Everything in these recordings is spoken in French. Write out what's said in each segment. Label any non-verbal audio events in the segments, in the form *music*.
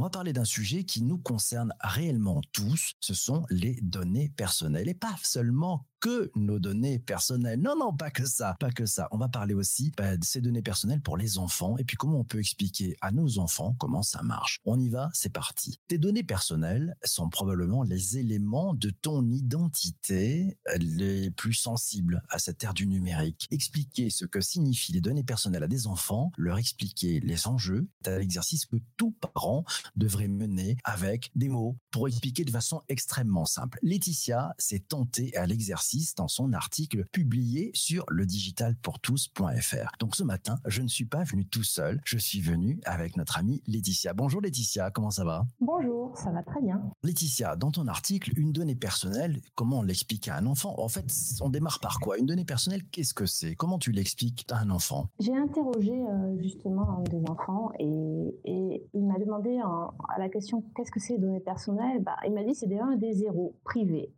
On va parler d'un sujet qui nous concerne réellement tous, ce sont les données personnelles. Et pas seulement que nos données personnelles. Non, non, pas que ça, pas que ça. On va parler aussi bah, de ces données personnelles pour les enfants et puis comment on peut expliquer à nos enfants comment ça marche? On y va, c'est parti. Tes données personnelles sont probablement les éléments de ton identité les plus sensibles à cette ère du numérique. Expliquer ce que signifient les données personnelles à des enfants, leur expliquer les enjeux, c'est l'exercice que tout parent devrait mener avec des mots pour expliquer de façon extrêmement simple. Laetitia s'est tentée à l'exercice dans son article publié sur le digitalpourtous.fr. Donc ce matin, je ne suis pas venu tout seul, je suis venu avec notre amie Laetitia. Bonjour Laetitia, comment ça va? Bonjour, ça va très bien. Laetitia, dans ton article, une donnée personnelle, comment on l'explique à un enfant? En fait, on démarre par quoi? Une donnée personnelle, qu'est-ce que c'est? Comment tu l'expliques à un enfant? J'ai interrogé euh, justement des enfants et, et il m'a demandé à la question qu'est-ce que c'est les données personnelles bah, Il m'a dit c'est des 1 et des 0 privés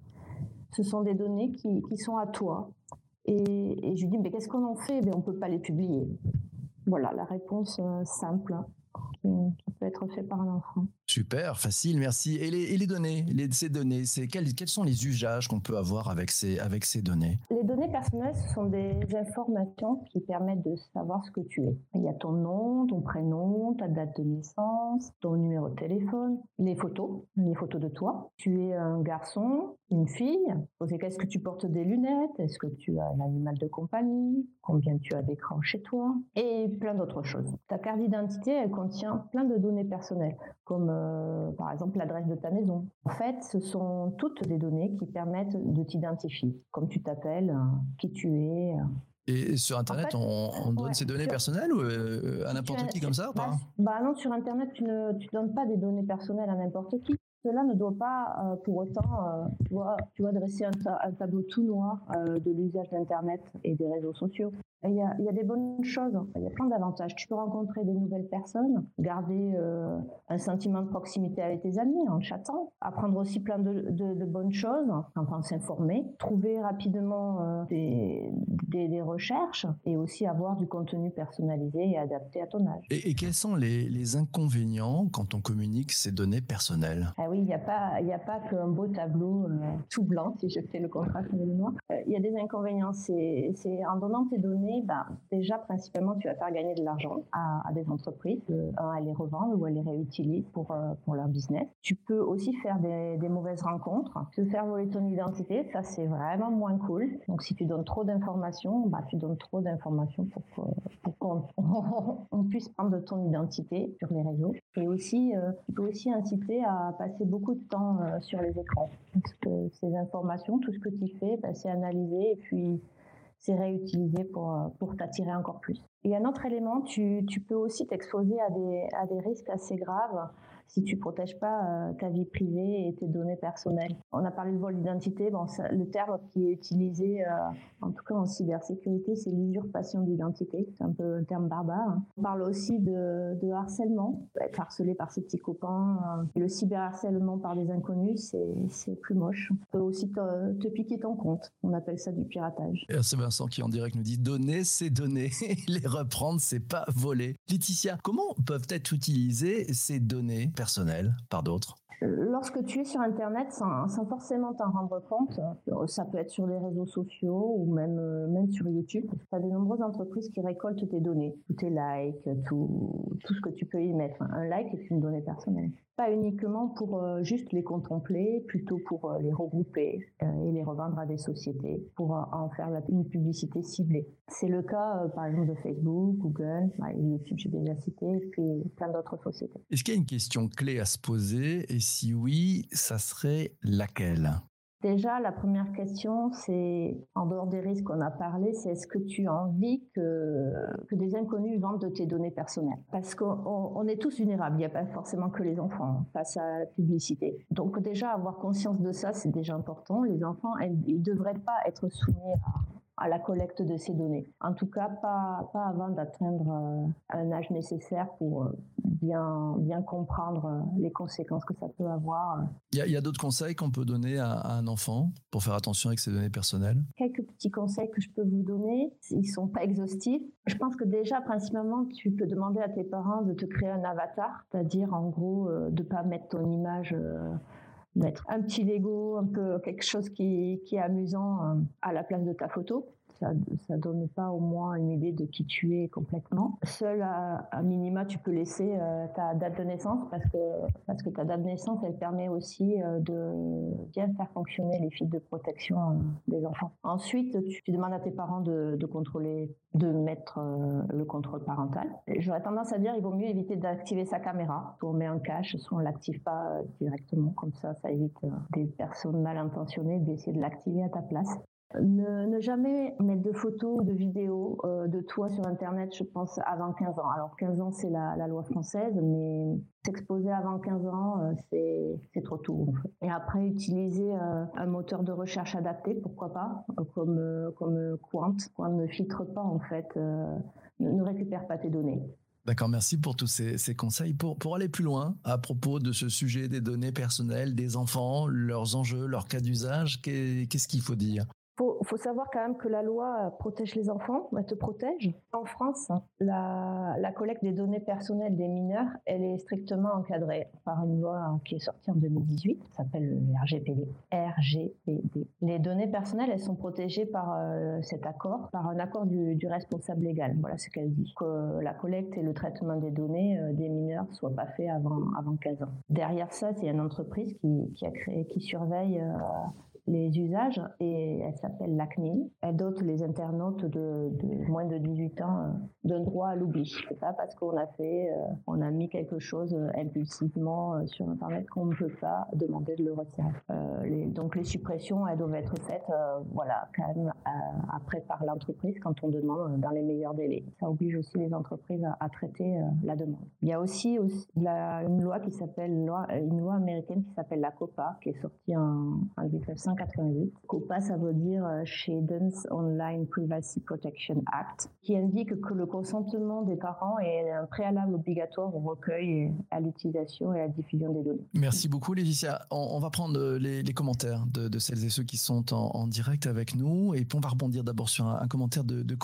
ce sont des données qui, sont à toi. Et, je lui dis, mais qu'est-ce qu'on en fait? Ben, On ne peut pas les publier. Voilà la réponse euh, simple qui, peut être faite par un enfant. Super, facile, merci. Et les, données, les, ces données, c'est quels, sont les usages qu'on peut avoir avec ces, avec ces données? Les données personnelles, ce sont des informations qui permettent de savoir ce que tu es. Il y a ton nom, ton prénom, ta date de naissance, ton numéro de téléphone, les photos, les photos de toi. Tu es un garçon, une fille. Est-ce que tu portes des lunettes? Est-ce que tu as un animal de compagnie? Combien tu as d'écran chez toi? Et plein d'autres choses. Ta carte d'identité, elle contient plein de données personnelles, comme euh, par exemple l'adresse de ta maison. En fait, ce sont toutes des données qui permettent de t'identifier, comme tu t'appelles, euh, qui tu es. Euh. Et sur Internet, on, donne ces données personnelles ou à n'importe qui comme ça bah, bah, non, sur Internet, tu ne tu donnes pas des données personnelles à n'importe qui. Cela ne doit pas pour autant, tu, vois, tu vois, dresser un, un tableau tout noir de l'usage d'Internet et des réseaux sociaux. Il y, a, il y a, des bonnes choses, il y a plein d'avantages. Tu peux rencontrer des nouvelles personnes, garder euh, un sentiment de proximité avec tes amis en chatant, apprendre aussi plein de, de, de bonnes choses, enfin s'informer, trouver rapidement euh, des, des, des, recherches et aussi avoir du contenu personnalisé et adapté à ton âge. Et, et quels sont les, les, inconvénients quand on communique ces données personnelles? Ah oui, il n'y a pas, il a pas qu'un beau tableau euh, tout blanc, si je fais le contraste avec le noir. Il y a des inconvénients, c'est en donnant tes données bah, déjà, principalement, tu vas faire gagner de l'argent à, des entreprises. un, elles les revendent ou elles les réutilisent pour, euh, leur business. Tu peux aussi faire des, mauvaises rencontres. Te faire voler ton identité, ça, c'est vraiment moins cool. Donc, si tu donnes trop d'informations, bah, tu donnes trop d'informations pour, qu'on *laughs* on puisse prendre ton identité sur les réseaux. Et aussi, euh, tu peux aussi inciter à passer beaucoup de temps euh, sur les écrans. Parce que ces informations, tout ce que tu fais, bah, c'est analysé et puis c'est réutilisé pour, euh, pour t'attirer encore plus. Et un autre élément, tu, tu peux aussi t'exposer à des, à des risques assez graves si tu protèges pas euh, ta vie privée et tes données personnelles. On a parlé de vol d'identité. Bon, le terme qui est utilisé, euh, en tout cas en cybersécurité, c'est l'usurpation d'identité. C'est un peu un terme barbare. Hein. On parle aussi de, harcèlement, être harcelé par ses petits copains. le cyberharcèlement par des inconnus, c'est plus moche. On peut aussi te, te, piquer ton compte. On appelle ça du piratage. C'est Vincent qui en direct nous dit donner, c'est donner. *laughs* Les reprendre, c'est pas voler. Laetitia, comment peuvent être utilisées ces données? Personnelles par d'autres Lorsque tu es sur Internet sans, forcément t'en rendre compte, euh, ça peut être sur les réseaux sociaux ou même, euh, même sur YouTube, tu as de nombreuses entreprises qui récoltent tes données, tous tes likes, tout, ce que tu peux y mettre. Un like est une donnée personnelle pas uniquement pour euh, juste les contempler, plutôt pour les regrouper et les revendre à des sociétés pour en faire une publicité ciblée. C'est le cas par exemple de Facebook, Google, bah, YouTube j'ai déjà cité, et puis plein d'autres sociétés. Est-ce qu'il y a une question clé à se poser oui, ça serait laquelle? Déjà, la première question, c'est, en dehors des risques qu'on a parlé, c'est est-ce que tu as envie que, que des inconnus vendent de tes données personnelles? Parce qu'on est tous vulnérables, il n'y a pas forcément que les enfants face à la publicité. Donc déjà, avoir conscience de ça, c'est déjà important. Les enfants, ils ne devraient pas être soumis à la collecte de ces données. En tout cas, pas, pas avant d'atteindre un âge nécessaire pour bien, bien comprendre les conséquences que ça peut avoir. Il y a, d'autres conseils qu'on peut donner à, à, un enfant pour faire attention avec ses données personnelles? Quelques petits conseils que je peux vous donner, ils sont pas exhaustifs. Je pense que déjà, principalement, tu peux demander à tes parents de te créer un avatar, c'est-à-dire en gros de pas mettre ton image mettre un petit Lego, un peu quelque chose qui, qui est amusant euh, à la place de ta photo ça, ne donne pas au moins une idée de qui tu es complètement. Seul à, minima, tu peux laisser euh, ta date de naissance parce que, parce que ta date de naissance, elle permet aussi euh, de bien faire fonctionner les fils de protection euh, des enfants. Ensuite, tu, demandes à tes parents de, contrôler, de mettre le contrôle parental. J'aurais tendance à dire, il vaut mieux éviter d'activer sa caméra. Soit on met un cache, soit on l'active pas directement. Comme ça, ça évite des personnes mal intentionnées d'essayer de l'activer à ta place. Ne, jamais mettre de photos ou de vidéos euh, de toi sur Internet, je pense, avant 15 ans. Alors 15 ans, c'est la, loi française, mais s'exposer avant 15 ans, euh, c'est trop tôt. Et après, utiliser euh, un moteur de recherche adapté, pourquoi pas, comme, comme Quant. Quant ne filtre pas, en fait, ne récupère pas tes données. D'accord, merci pour tous ces, conseils. Pour, pour aller plus loin à propos de ce sujet des données personnelles des enfants, leurs enjeux, leurs cas d'usage, qu'est-ce qu'il faut dire? Faut, faut savoir quand même que la loi protège les enfants, elle te protège. En France, la, collecte des données personnelles des mineurs, elle est strictement encadrée par une loi qui est sortie en 2018, qui s'appelle le RGPD. RGPD. Les données personnelles, elles sont protégées par euh, cet accord, par un accord du, responsable légal. Voilà ce qu'elle dit. Que la collecte et le traitement des données euh, des mineurs soient pas faits avant, avant 15 ans. Derrière ça, c'est une entreprise qui, qui surveille euh, les usages et elle s'appelle l'ACNIL. Elle dote les internautes de, moins de 18 ans euh, d'un droit à l'oubli. C'est pas parce qu'on a fait, euh, on a mis quelque chose euh, impulsivement sur Internet qu'on ne peut pas demander de le retirer. Donc les suppressions, elles doivent être faites, voilà, quand même après par l'entreprise quand on demande dans les meilleurs délais. Ça oblige aussi les entreprises à, traiter la demande. Il y a aussi, une loi qui s'appelle une loi, américaine qui s'appelle la COPA, qui est sortie en, en 1988. COPA, ça veut dire euh, Shadens Online Privacy Protection Act, qui indique que le consentement des parents est un préalable obligatoire au recueil, à l'utilisation et à la diffusion des données. Merci beaucoup, Laetitia. On, va prendre euh, les, commentaires de, celles et ceux qui sont en, direct avec nous. Et puis on va rebondir d'abord sur un, commentaire de, de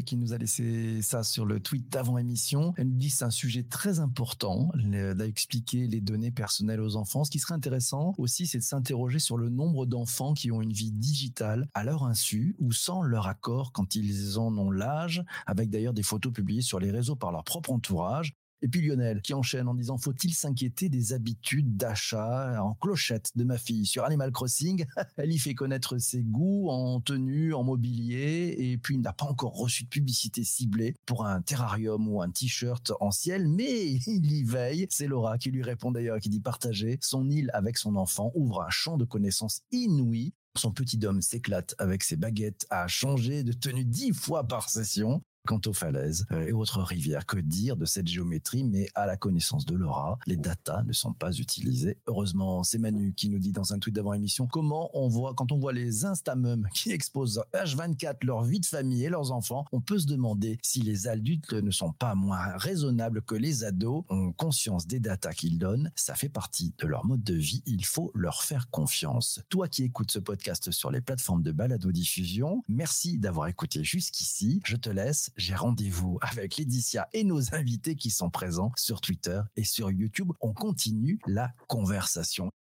qui nous a laissé ça sur le tweet d'avant émission. Elle nous dit c'est un sujet très important d'expliquer les données personnelles aux enfants. Ce qui serait intéressant aussi, c'est de s'interroger sur le nombre d'enfants enfants qui ont une vie digitale à leur insu ou sans leur accord quand ils en ont l'âge, avec d'ailleurs des photos publiées sur les réseaux par leur propre entourage. Et puis Lionel qui enchaîne en disant faut-il s'inquiéter des habitudes d'achat en clochette de ma fille sur Animal Crossing? *laughs* Elle y fait connaître ses goûts en tenue, en mobilier et puis il n'a pas encore reçu de publicité ciblée pour un terrarium ou un t-shirt en ciel, mais *laughs* il y veille. C'est Laura qui lui répond d'ailleurs qui dit partager son île avec son enfant ouvre un champ de connaissances inouï son petit homme s'éclate avec ses baguettes à changer de tenue dix fois par session. Quant aux falaises euh, et autres rivières, que dire de cette géométrie? Mais à la connaissance de Laura, les datas ne sont pas utilisées. Heureusement, c'est Manu qui nous dit dans un tweet d'avant émission comment on voit, quand on voit les Instamums *laughs* qui exposent H24 leur vie de famille et leurs enfants, on peut se demander si les adultes ne sont pas moins raisonnables que les ados, ont conscience des datas qu'ils donnent. Ça fait partie de leur mode de vie. Il faut leur faire confiance. Toi qui écoutes ce podcast sur les plateformes de balado-diffusion, merci d'avoir écouté jusqu'ici. Je te laisse j'ai rendez-vous avec Laetitia et nos invités qui sont présents sur Twitter et sur YouTube. On continue la conversation.